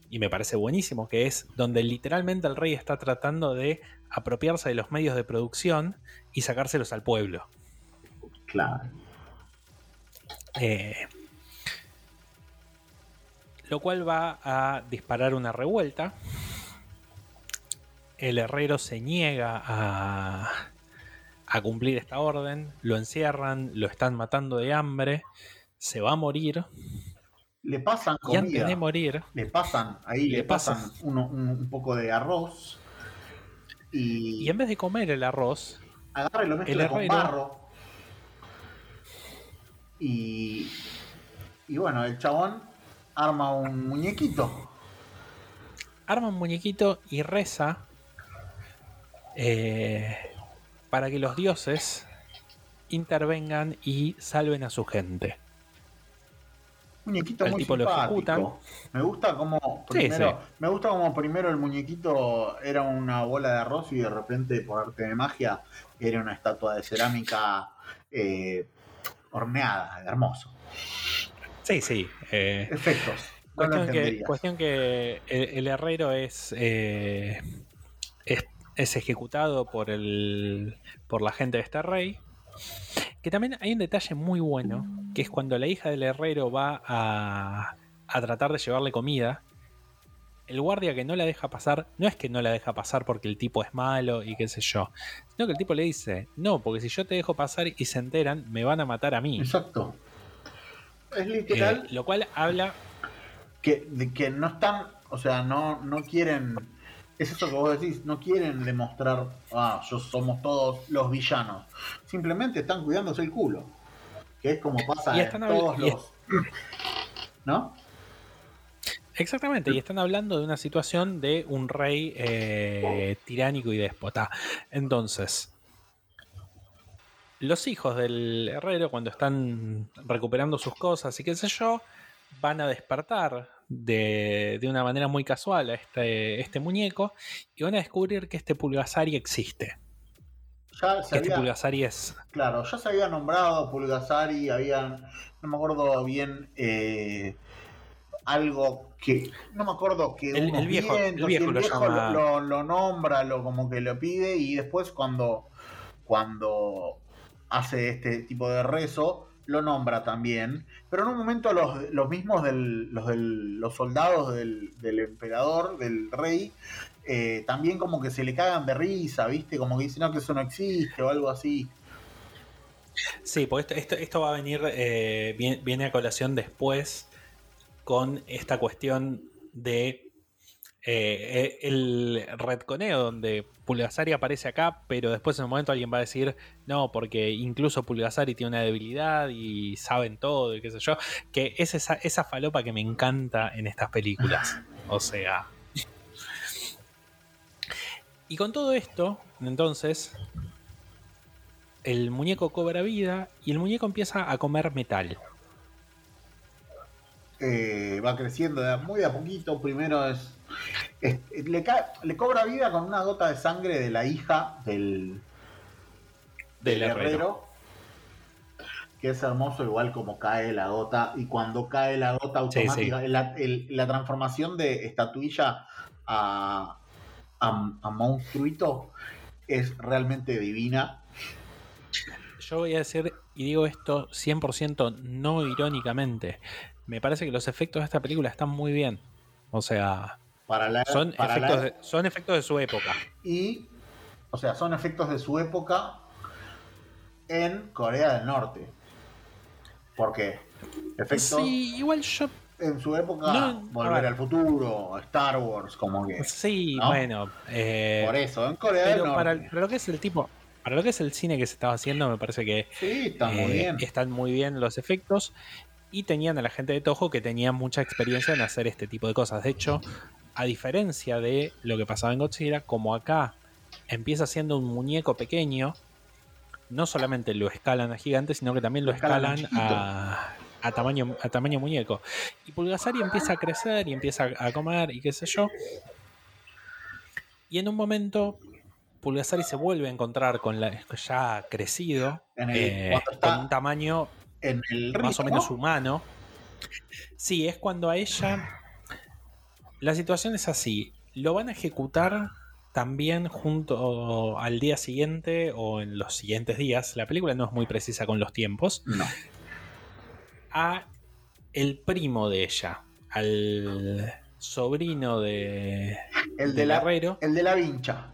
y me parece buenísimo, que es donde literalmente el rey está tratando de apropiarse de los medios de producción y sacárselos al pueblo. Claro. Eh, lo cual va a disparar una revuelta. El herrero se niega a, a cumplir esta orden, lo encierran, lo están matando de hambre, se va a morir le pasan comida. Y antes de morir. Le pasan, ahí le, pasan, un, poco de arroz. Y, y en vez de comer el arroz, agarra y lo mezcla con barro. Y, y bueno, el chabón arma un muñequito. Arma un muñequito y reza eh, para que los dioses intervengan y salven a su gente muñequito muy tipo simpático. Me gusta como primero, me gusta como primero el muñequito era una bola de arroz y de repente por arte de magia era una estatua de cerámica eh, horneada, hermoso. Sí, sí. Eh, Efectos. Cuestión que, el, herrero es, eh, es, es ejecutado por el por la gente de este rey que también hay un detalle muy bueno, que es cuando la hija del herrero va a, tratar de llevarle comida, el guardia que no la deja pasar, no es que no la deja pasar porque el tipo es malo y qué sé yo, sino que el tipo le dice, no, porque si yo te dejo pasar y se enteran, me van a matar a mí. Exacto. Es literal. Eh, lo cual habla... Que, de que no están, o sea, no, no quieren es eso que vos decís, no quieren demostrar, ah, yo somos todos los villanos. Simplemente están cuidándose el culo. Que es como pasa en todos los. [clears throat] ¿No? Exactamente, y están hablando de una situación de un rey eh, tiránico y déspota. Entonces, los hijos del herrero, cuando están recuperando sus cosas y qué sé yo, van a despertar de, una manera muy casual a este, este, muñeco y van a descubrir que este Pulgasari existe. Ya se este Pulgasari es. Claro, ya se había nombrado Pulgasari, habían. No me acuerdo bien. Eh, algo que. No me acuerdo que el, viejo, el viejo, lo, nombra, lo, como que lo pide, y después cuando. Cuando hace este tipo de rezo lo nombra también, pero en un momento los, los mismos del, los, del, los soldados del, del, emperador, del rey, eh, también como que se le cagan de risa, ¿viste? Como que dicen, no, que eso no existe o algo así. Sí, pues esto, esto, va a venir, eh, viene a colación después con esta cuestión de eh, el redconeo donde Pulgasari aparece acá, pero después en un momento alguien va a decir, no, porque incluso Pulgasari tiene una debilidad y saben todo y qué sé yo, que es esa, esa falopa que me encanta en estas películas. [laughs] O sea... Y con todo esto, entonces, el muñeco cobra vida y el muñeco empieza a comer metal. Eh, va creciendo muy a poquito. Primero es le, cobra vida con una gota de sangre de la hija del, del, herrero. Que es hermoso, igual como cae la gota. Y cuando cae la gota automática, La, transformación de estatuilla a, a, a monstruito es realmente divina. Yo voy a decir, y digo esto 100% no irónicamente, me parece que los efectos de esta película están muy bien. O sea, son, efectos de, son efectos de su época. Y, o sea, son efectos de su época en Corea del Norte. ¿Por qué? Efectos. Sí, igual yo. En su época, Volver al Futuro, Star Wars, como que. Sí, bueno. Eh, Por eso, en Corea del Norte. Para, para lo que es el tipo. Para lo que es el cine que se estaba haciendo, me parece que sí, muy eh, bien. están muy bien los efectos y tenían a la gente de Toho que tenía mucha experiencia en hacer este tipo de cosas. De hecho, a diferencia de lo que pasaba en Godzilla, como acá empieza siendo un muñeco pequeño, no solamente lo escalan a gigante, sino que también lo escalan, a, tamaño, a tamaño muñeco. Y Pulgasari empieza a crecer y empieza a comer y qué sé yo. Y en un momento Pulgasari se vuelve a encontrar con la ya crecido, eh, con un tamaño en el más o menos humano. Sí, es cuando a ella. La situación es así. Lo van a ejecutar también junto al día siguiente o en los siguientes días. La película no es muy precisa con los tiempos. No. A el primo de ella. Al sobrino de. El de la, El de la vincha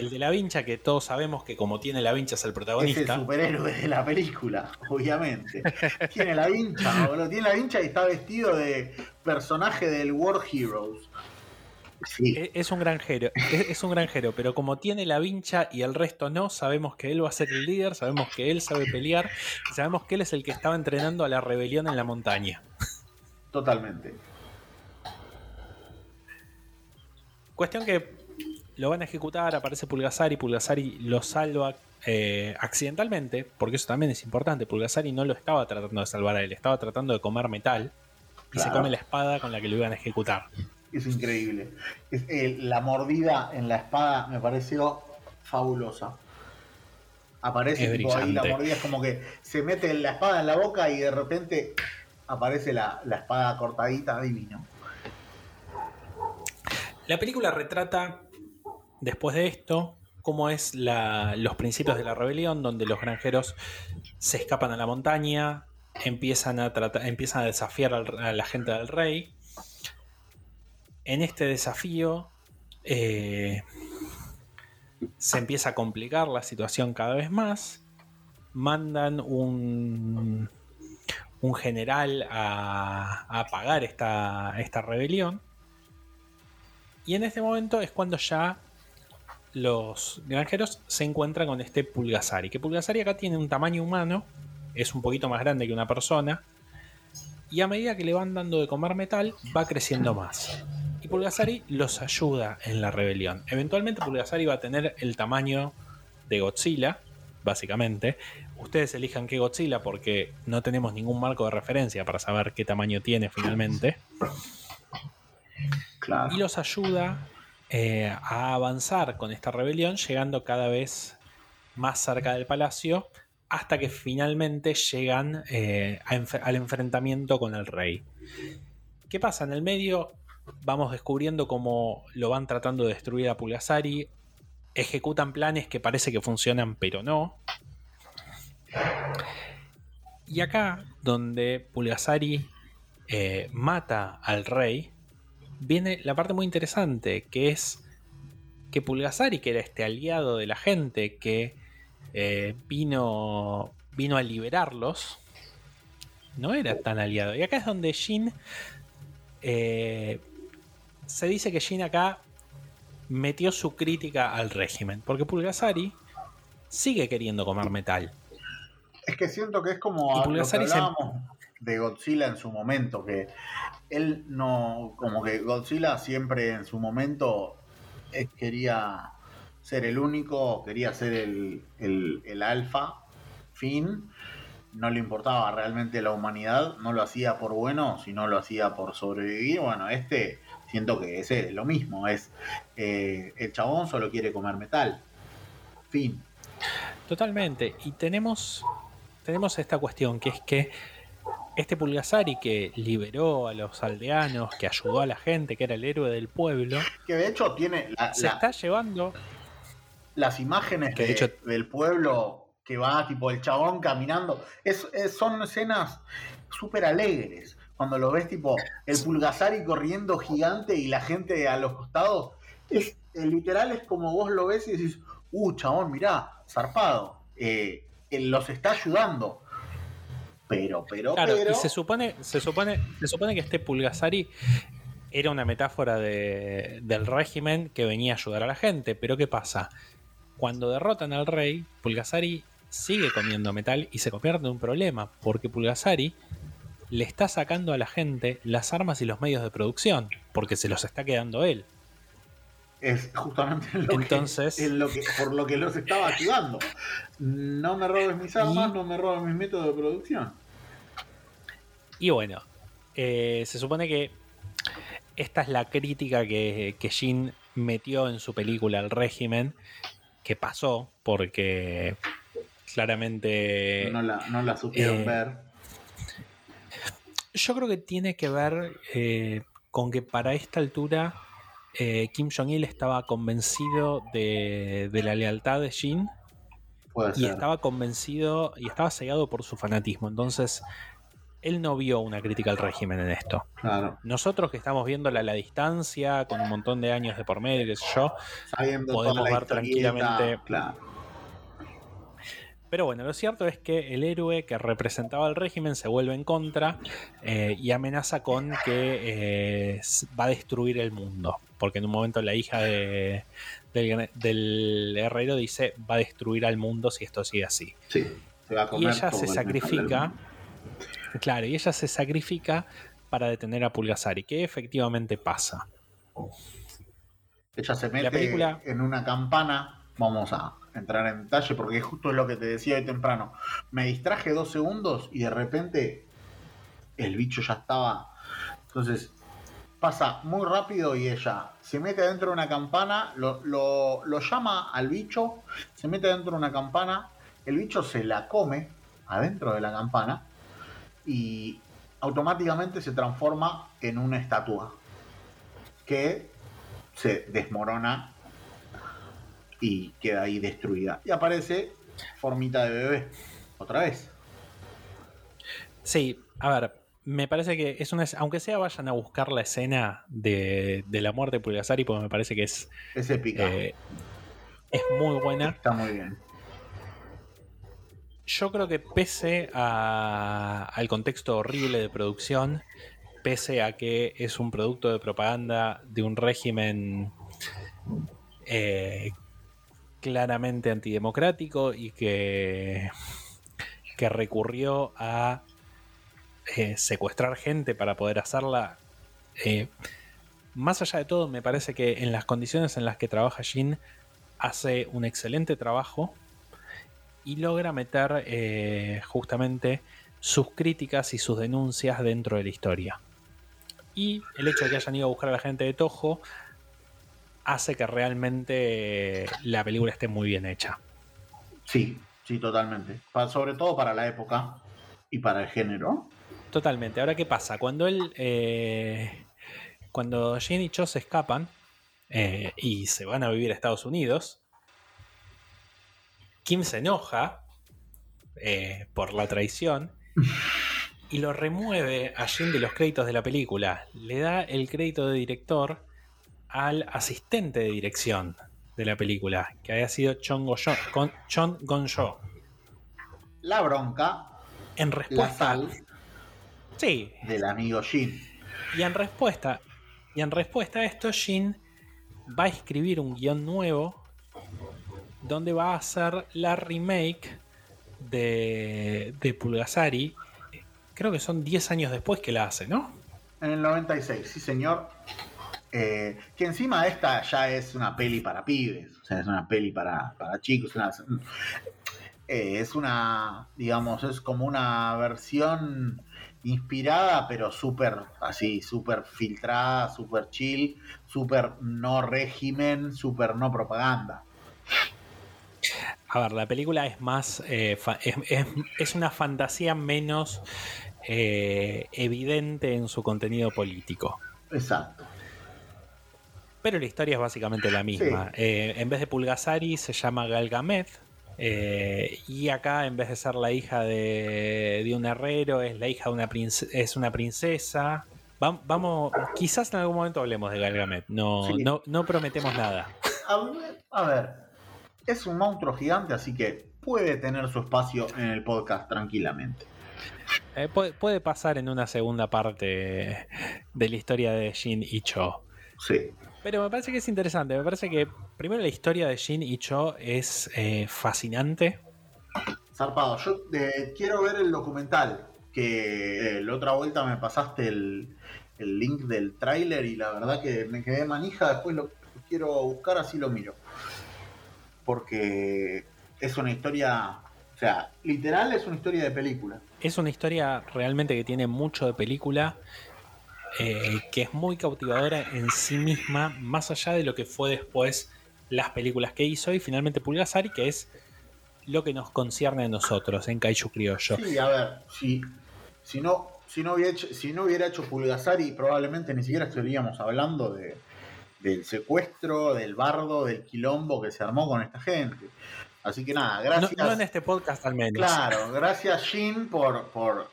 el de la vincha, que todos sabemos que como tiene la vincha es el protagonista. Es el superhéroe de la película, obviamente. tiene la vincha, boludo. Tiene la vincha y está vestido de personaje del World Heroes. Sí. E, es, un granjero, es, un granjero, pero como tiene la vincha y el resto no, sabemos que él va a ser el líder, sabemos que él sabe pelear, y sabemos que él es el que estaba entrenando a la rebelión en la montaña. Totalmente. Cuestión que lo van a ejecutar, aparece Pulgasari, Pulgasari lo salva eh, accidentalmente, porque eso también es importante. Pulgasari no lo estaba tratando de salvar a él, estaba tratando de comer metal y se come la espada con la que lo iban a ejecutar. Es increíble. Eh, la mordida en la espada me pareció fabulosa. Aparece ahí la mordida, es como que se mete la espada en la boca y de repente aparece la, la espada cortadita, divino. La película retrata después de esto, cómo es los principios de la rebelión, donde los granjeros se escapan a la montaña, empiezan a, empiezan a desafiar a la gente del rey. En este desafío eh, se empieza a complicar la situación cada vez más. Mandan un, un general a, apagar esta, esta rebelión. Y en este momento es cuando ya los granjeros se encuentran con este Pulgasari. Que Pulgasari acá tiene un tamaño humano, es un poquito más grande que una persona. Y a medida que le van dando de comer metal, va creciendo más. Y Pulgasari los ayuda en la rebelión. Eventualmente Pulgasari va a tener el tamaño de Godzilla, básicamente. Ustedes elijan qué Godzilla porque no tenemos ningún marco de referencia para saber qué tamaño tiene finalmente. Y los ayuda eh, a avanzar con esta rebelión, llegando cada vez más cerca del palacio, hasta que finalmente llegan eh, al enfrentamiento con el rey. ¿Qué pasa? En el medio vamos descubriendo cómo lo van tratando de destruir a Pulgasari, ejecutan planes que parece que funcionan, pero no. Y acá, donde Pulgasari eh, mata al rey, viene la parte muy interesante, que es que Pulgasari, que era este aliado de la gente que eh, vino, vino a liberarlos, no era tan aliado. Y acá es donde Jin eh, se dice que Jin acá metió su crítica al régimen, porque Pulgasari sigue queriendo comer metal. Es que siento que es como de Godzilla en su momento, que él no, como que Godzilla siempre en su momento eh, quería ser el único, quería ser el, el, alfa, fin, no le importaba realmente la humanidad, no lo hacía por bueno, sino lo hacía por sobrevivir. Bueno, este siento que es lo mismo, es eh, el chabón solo quiere comer metal, fin. Totalmente. Y tenemos, tenemos esta cuestión, que es que este Pulgasari que liberó a los aldeanos, que ayudó a la gente, que era el héroe del pueblo. Que de hecho tiene. se está llevando. Las imágenes que del pueblo que va, tipo el chabón caminando. Es, son escenas súper alegres. Cuando lo ves, tipo, el Pulgasari corriendo gigante y la gente a los costados. Es, literal es como vos lo ves y decís, uh, chabón, mirá, zarpado. Eh, él los está ayudando. Pero, pero, claro, pero. Y se supone, se supone, se supone que este Pulgasari era una metáfora del régimen que venía a ayudar a la gente. Pero ¿qué pasa? Cuando derrotan al rey, Pulgasari sigue comiendo metal y se convierte en un problema. Porque Pulgasari le está sacando a la gente las armas y los medios de producción. Porque se los está quedando él es justamente lo Entonces, que, lo que, por lo que los estaba ayudando. No me robes mis armas, no me robes mis métodos de producción. Y bueno, eh, se supone que esta es la crítica que, que Jin metió en su película al régimen, que pasó porque claramente... No la, no la supieron eh, ver. Yo creo que tiene que ver eh, con que para esta altura eh, Kim Jong-il estaba convencido de, la lealtad de Jin. y estaba convencido y estaba cegado por su fanatismo. Entonces, él no vio una crítica al régimen en esto. Nosotros que estamos viéndola a la distancia, con un montón de años de por medio, qué sé yo, podemos ver tranquilamente. Pero bueno, lo cierto es que el héroe que representaba al régimen se vuelve en contra eh, y amenaza con que eh, va a destruir el mundo. Porque en un momento la hija de, del, herrero dice va a destruir al mundo si esto sigue así. Sí, se va a comer y ella se sacrifica. Claro, y ella se sacrifica para detener a Pulgasari, que efectivamente pasa. Ella se mete en una campana, vamos a entrar en detalle porque justo es lo que te decía hoy temprano. Me distraje dos segundos y de repente el bicho ya estaba. Entonces pasa muy rápido y ella se mete dentro de una campana, lo, lo, llama al bicho, se mete dentro de una campana, el bicho se la come adentro de la campana y automáticamente se transforma en una estatua que se desmorona y queda ahí destruida. Y aparece formita de bebé, otra vez. Sí, a ver, me parece que es una. Aunque sea, vayan a buscar la escena de, la muerte de Pulgasari, porque me parece que es. Es épica. Eh, es muy buena. Está muy bien. Yo creo que pese al contexto horrible de producción, pese a que es un producto de propaganda de un régimen eh, claramente antidemocrático y que, recurrió a eh, secuestrar gente para poder hacerla. Eh, más allá de todo, me parece que en las condiciones en las que trabaja Jin hace un excelente trabajo y logra meter eh, justamente sus críticas y sus denuncias dentro de la historia. Y el hecho de que hayan ido a buscar a la gente de Tojo hace que realmente la película esté muy bien hecha. Sí, sí, totalmente. sobre todo para la época y para el género. Totalmente. Ahora, ¿qué pasa? Cuando él. Eh, cuando Jin y Cho se escapan eh, y se van a vivir a Estados Unidos, Kim se enoja eh, por la traición y lo remueve a Jin de los créditos de la película. Le da el crédito de director al asistente de dirección de la película, que había sido Chon, Gonjo. La bronca. En respuesta. sí. Del amigo Jin. Y en respuesta. Y en respuesta a esto, Jin va a escribir un guion nuevo donde va a hacer la remake de, de Pulgasari. Creo que son 10 años después que la hace, ¿no? En el 96, sí señor. Eh, que encima esta ya es una peli para pibes, o sea, es una peli para, chicos, eh, es una, digamos, es como una versión inspirada, pero súper así, súper filtrada, súper chill, súper no régimen, súper no propaganda. A ver, la película es más. Eh, es, una fantasía menos eh, evidente en su contenido político. Exacto. Pero la historia es básicamente la misma. Eh, en vez de Pulgasari se llama Galgamet. y acá, en vez de ser la hija de, un herrero, es la hija de una es una princesa. vamos, quizás en algún momento hablemos de Galgamet. No, no, no prometemos nada. a ver, es un monstruo gigante, así que puede tener su espacio en el podcast tranquilamente. Eh, puede, pasar en una segunda parte de la historia de Jin y Cho. Sí. Pero me parece que es interesante. Me parece que primero la historia de Jin y Cho es eh, fascinante. Zarpado. Yo eh, quiero ver el documental. Que la otra vuelta me pasaste el, el link del tráiler y la verdad que me quedé manija. Después lo quiero buscar, así lo miro porque es una historia, o sea, literal es una historia de película. Es una historia realmente que tiene mucho de película, eh, que es muy cautivadora en sí misma, más allá de lo que fue después las películas que hizo y finalmente Pulgasari, que es lo que nos concierne a nosotros en Kaiju Criollo. Sí, a ver, si, si, no, si, no hubiera hecho, si no hubiera hecho Pulgasari, probablemente ni siquiera estaríamos hablando de, del secuestro, del bardo, del quilombo que se armó con esta gente. Así que nada, gracias. No, en este podcast al menos. Claro, gracias Shin por, por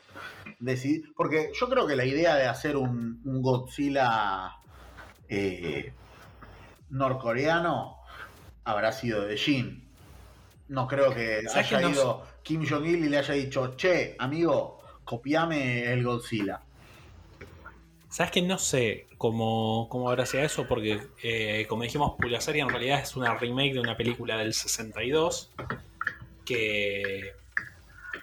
decidir. Porque yo creo que la idea de hacer un, Godzilla eh, norcoreano habrá sido de Shin. No creo que haya ido Kim Jong-il y le haya dicho, che, amigo, copiame el Godzilla. ¿Sabes que no sé cómo, cómo habrá sido eso? Porque, eh, como dijimos, Pulgasari en realidad es una remake de una película del 62 que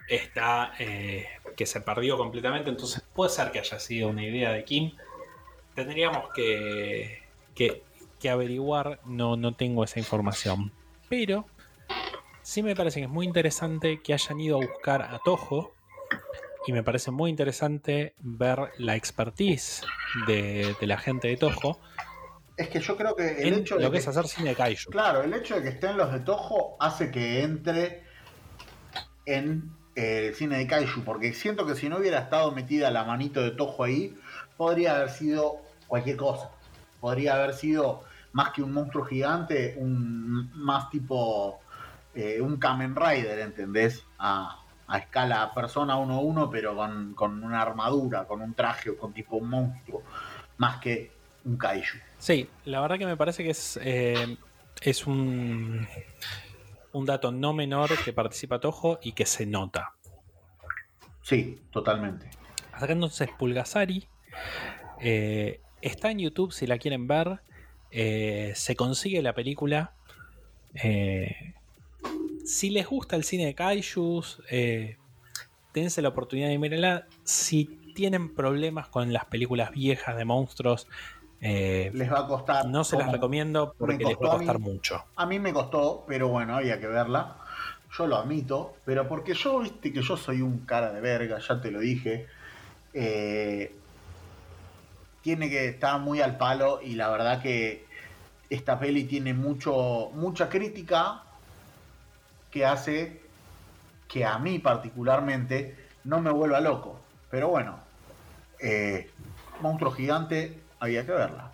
está eh, que se perdió completamente. Entonces, puede ser que haya sido una idea de Kim. Tendríamos que, que, que averiguar, no, no tengo esa información. Pero sí me parece que es muy interesante que hayan ido a buscar a Toho y me parece muy interesante ver la expertise de, la gente de Toho. Es que yo creo que el hecho de lo que, es hacer cine de kaiju. Claro, el hecho de que estén los de Toho hace que entre en el cine de kaiju, porque siento que si no hubiera estado metida la manito de Toho ahí, podría haber sido cualquier cosa. Podría haber sido más que un monstruo gigante, un más tipo eh, un Kamen Rider, ¿entendés? Ah, a escala persona 1-1, pero con, una armadura, con un traje o con tipo un monstruo, más que un kaiju. Sí, la verdad que me parece que es, eh, es un, un dato no menor que participa Toho y que se nota. Sí, totalmente. Hasta acá entonces Pulgasari. Eh, está en YouTube si la quieren ver. Eh, se consigue la película si les gusta el cine de kaijus, eh, dense la oportunidad de mirarla. Si tienen problemas con las películas viejas de monstruos, eh, les va a costar. No se las recomiendo porque les va a costar mucho. A mí me costó, pero bueno, había que verla. Yo lo admito, pero porque yo, viste que yo soy un cara de verga, ya te lo dije. Eh, tiene que estar muy al palo y la verdad que esta peli tiene mucho, mucha crítica, que hace que a mí particularmente no me vuelva loco. Pero bueno, eh, Monstruo Gigante había que verla.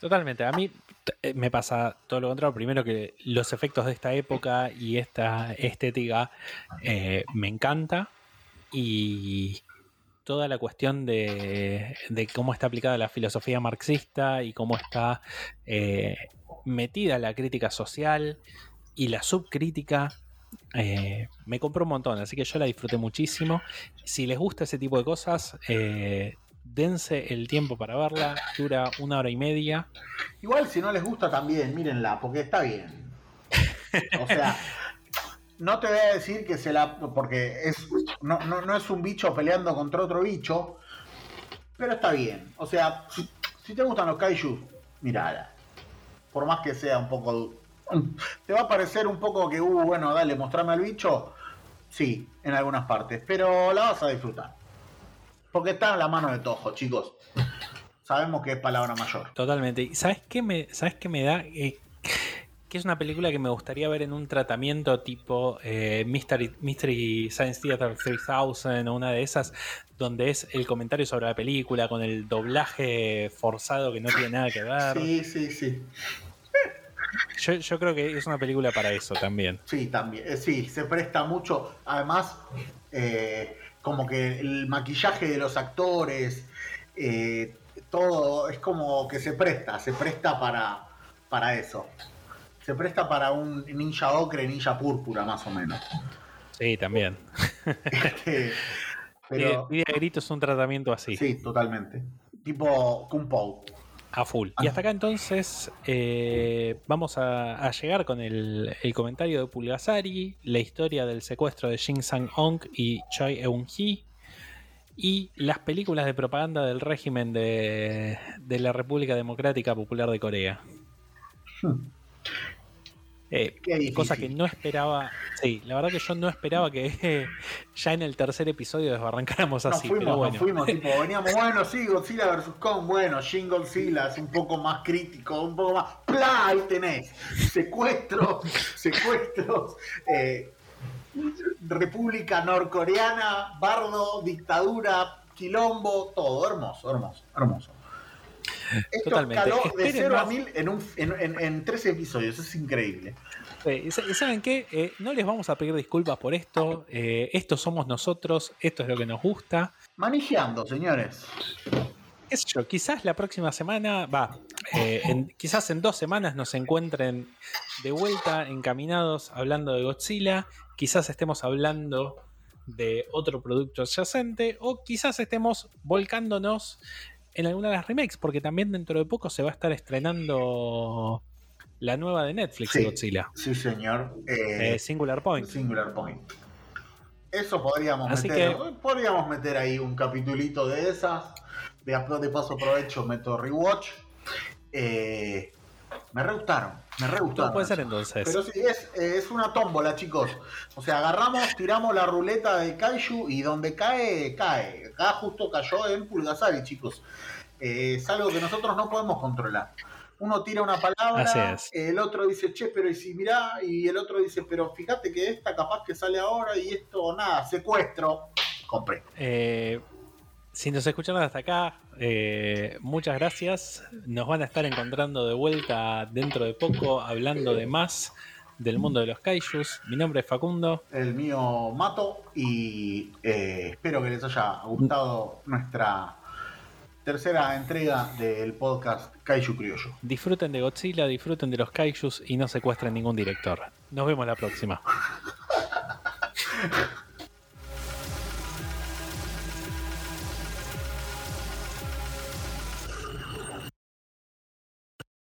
Totalmente, a mí eh, me pasa todo lo contrario. Primero que los efectos de esta época y esta estética eh, me encanta. Y toda la cuestión de, cómo está aplicada la filosofía marxista y cómo está metida la crítica social y la subcrítica eh, me compró un montón, así que yo la disfruté muchísimo. Si les gusta ese tipo de cosas, eh, dense el tiempo para verla, dura una hora y media. Igual si no les gusta también, mírenla, porque está bien. O sea, no te voy a decir que se la... porque es, no, no, es un bicho peleando contra otro bicho, pero está bien. O sea, si, te gustan los kaiju, mirala. Por más que sea un poco ¿Te va a parecer un poco que, uh, bueno, dale, mostrame al bicho? Sí, en algunas partes, pero la vas a disfrutar. Porque está en la mano de Tojo, chicos. Sabemos que es palabra mayor. Totalmente. ¿Y sabes qué me, sabes qué me da? Eh, que es una película que me gustaría ver en un tratamiento tipo eh, Mystery, Mystery Science Theater 3000 o una de esas, donde es el comentario sobre la película con el doblaje forzado que no tiene nada que ver. Sí, sí, sí. Yo, creo que es una película para eso también. Sí, también. Eh, sí, se presta mucho. Además, eh, como que el maquillaje de los actores, eh, todo es como que se presta, se presta para, para eso. Se presta para un ninja ocre, ninja púrpura, más o menos. Sí, también. Este, [laughs] pero... Vida Grito es un tratamiento así. Sí, totalmente. Tipo Kung Po. A full. Y hasta acá entonces eh, vamos a, llegar con el, comentario de Pulgasari, la historia del secuestro de Shin Sang-ong y Choi Eun-hee y las películas de propaganda del régimen de, de la República Democrática Popular de Corea. Hmm. Eh, cosa que no esperaba. Sí, la verdad que yo no esperaba que [laughs] ya en el tercer episodio desbarrancáramos así. fuimos, pero bueno. fuimos, [laughs] tipo, veníamos, bueno, sí, Godzilla vs. Kong, bueno, Shin Godzilla es un poco más crítico, un poco más. ¡Pla! Ahí tenés. Secuestros, [laughs] secuestros. Eh, República Norcoreana, bardo, dictadura, quilombo, todo. Hermoso, hermoso, hermoso. Esto Totalmente. escaló de 0 a 1000 en, en, tres episodios, es increíble. ¿Y saben qué? Eh, no les vamos a pedir disculpas por esto. Eh, esto somos nosotros, esto es lo que nos gusta. Manejando, señores. Es yo, quizás la próxima semana, va, eh, quizás en dos semanas nos encuentren de vuelta encaminados hablando de Godzilla. Quizás estemos hablando de otro producto adyacente o quizás estemos volcándonos en alguna de las remakes, porque también dentro de poco se va a estar estrenando la nueva de Netflix, Godzilla. Sí, señor. Eh, eh, Singular Point. Singular Point. Eso podríamos meter. Podríamos meter ahí un capitulito de esas. De, de paso aprovecho, meto rewatch. Eh, me re gustaron, me re gustaron. puede ser entonces. Pero sí, es, es, una tómbola, chicos. O sea, agarramos, tiramos la ruleta de Kaiju y donde cae, cae. Acá justo cayó en Pulgasari, chicos. Eh, es algo que nosotros no podemos controlar. Uno tira una palabra, el otro dice, che, pero y si mirá, y el otro dice, pero fíjate que esta capaz que sale ahora y esto, nada, secuestro. Compré. Eh, si nos escucharon hasta acá, eh, muchas gracias. Nos van a estar encontrando de vuelta dentro de poco, hablando de más del mundo de los kaijus. Mi nombre es Facundo. El mío Mato y espero que les haya gustado nuestra tercera entrega del podcast Kaiju Criollo. Disfruten de Godzilla, disfruten de los Kaijus y no secuestren ningún director. Nos vemos la próxima. [laughs]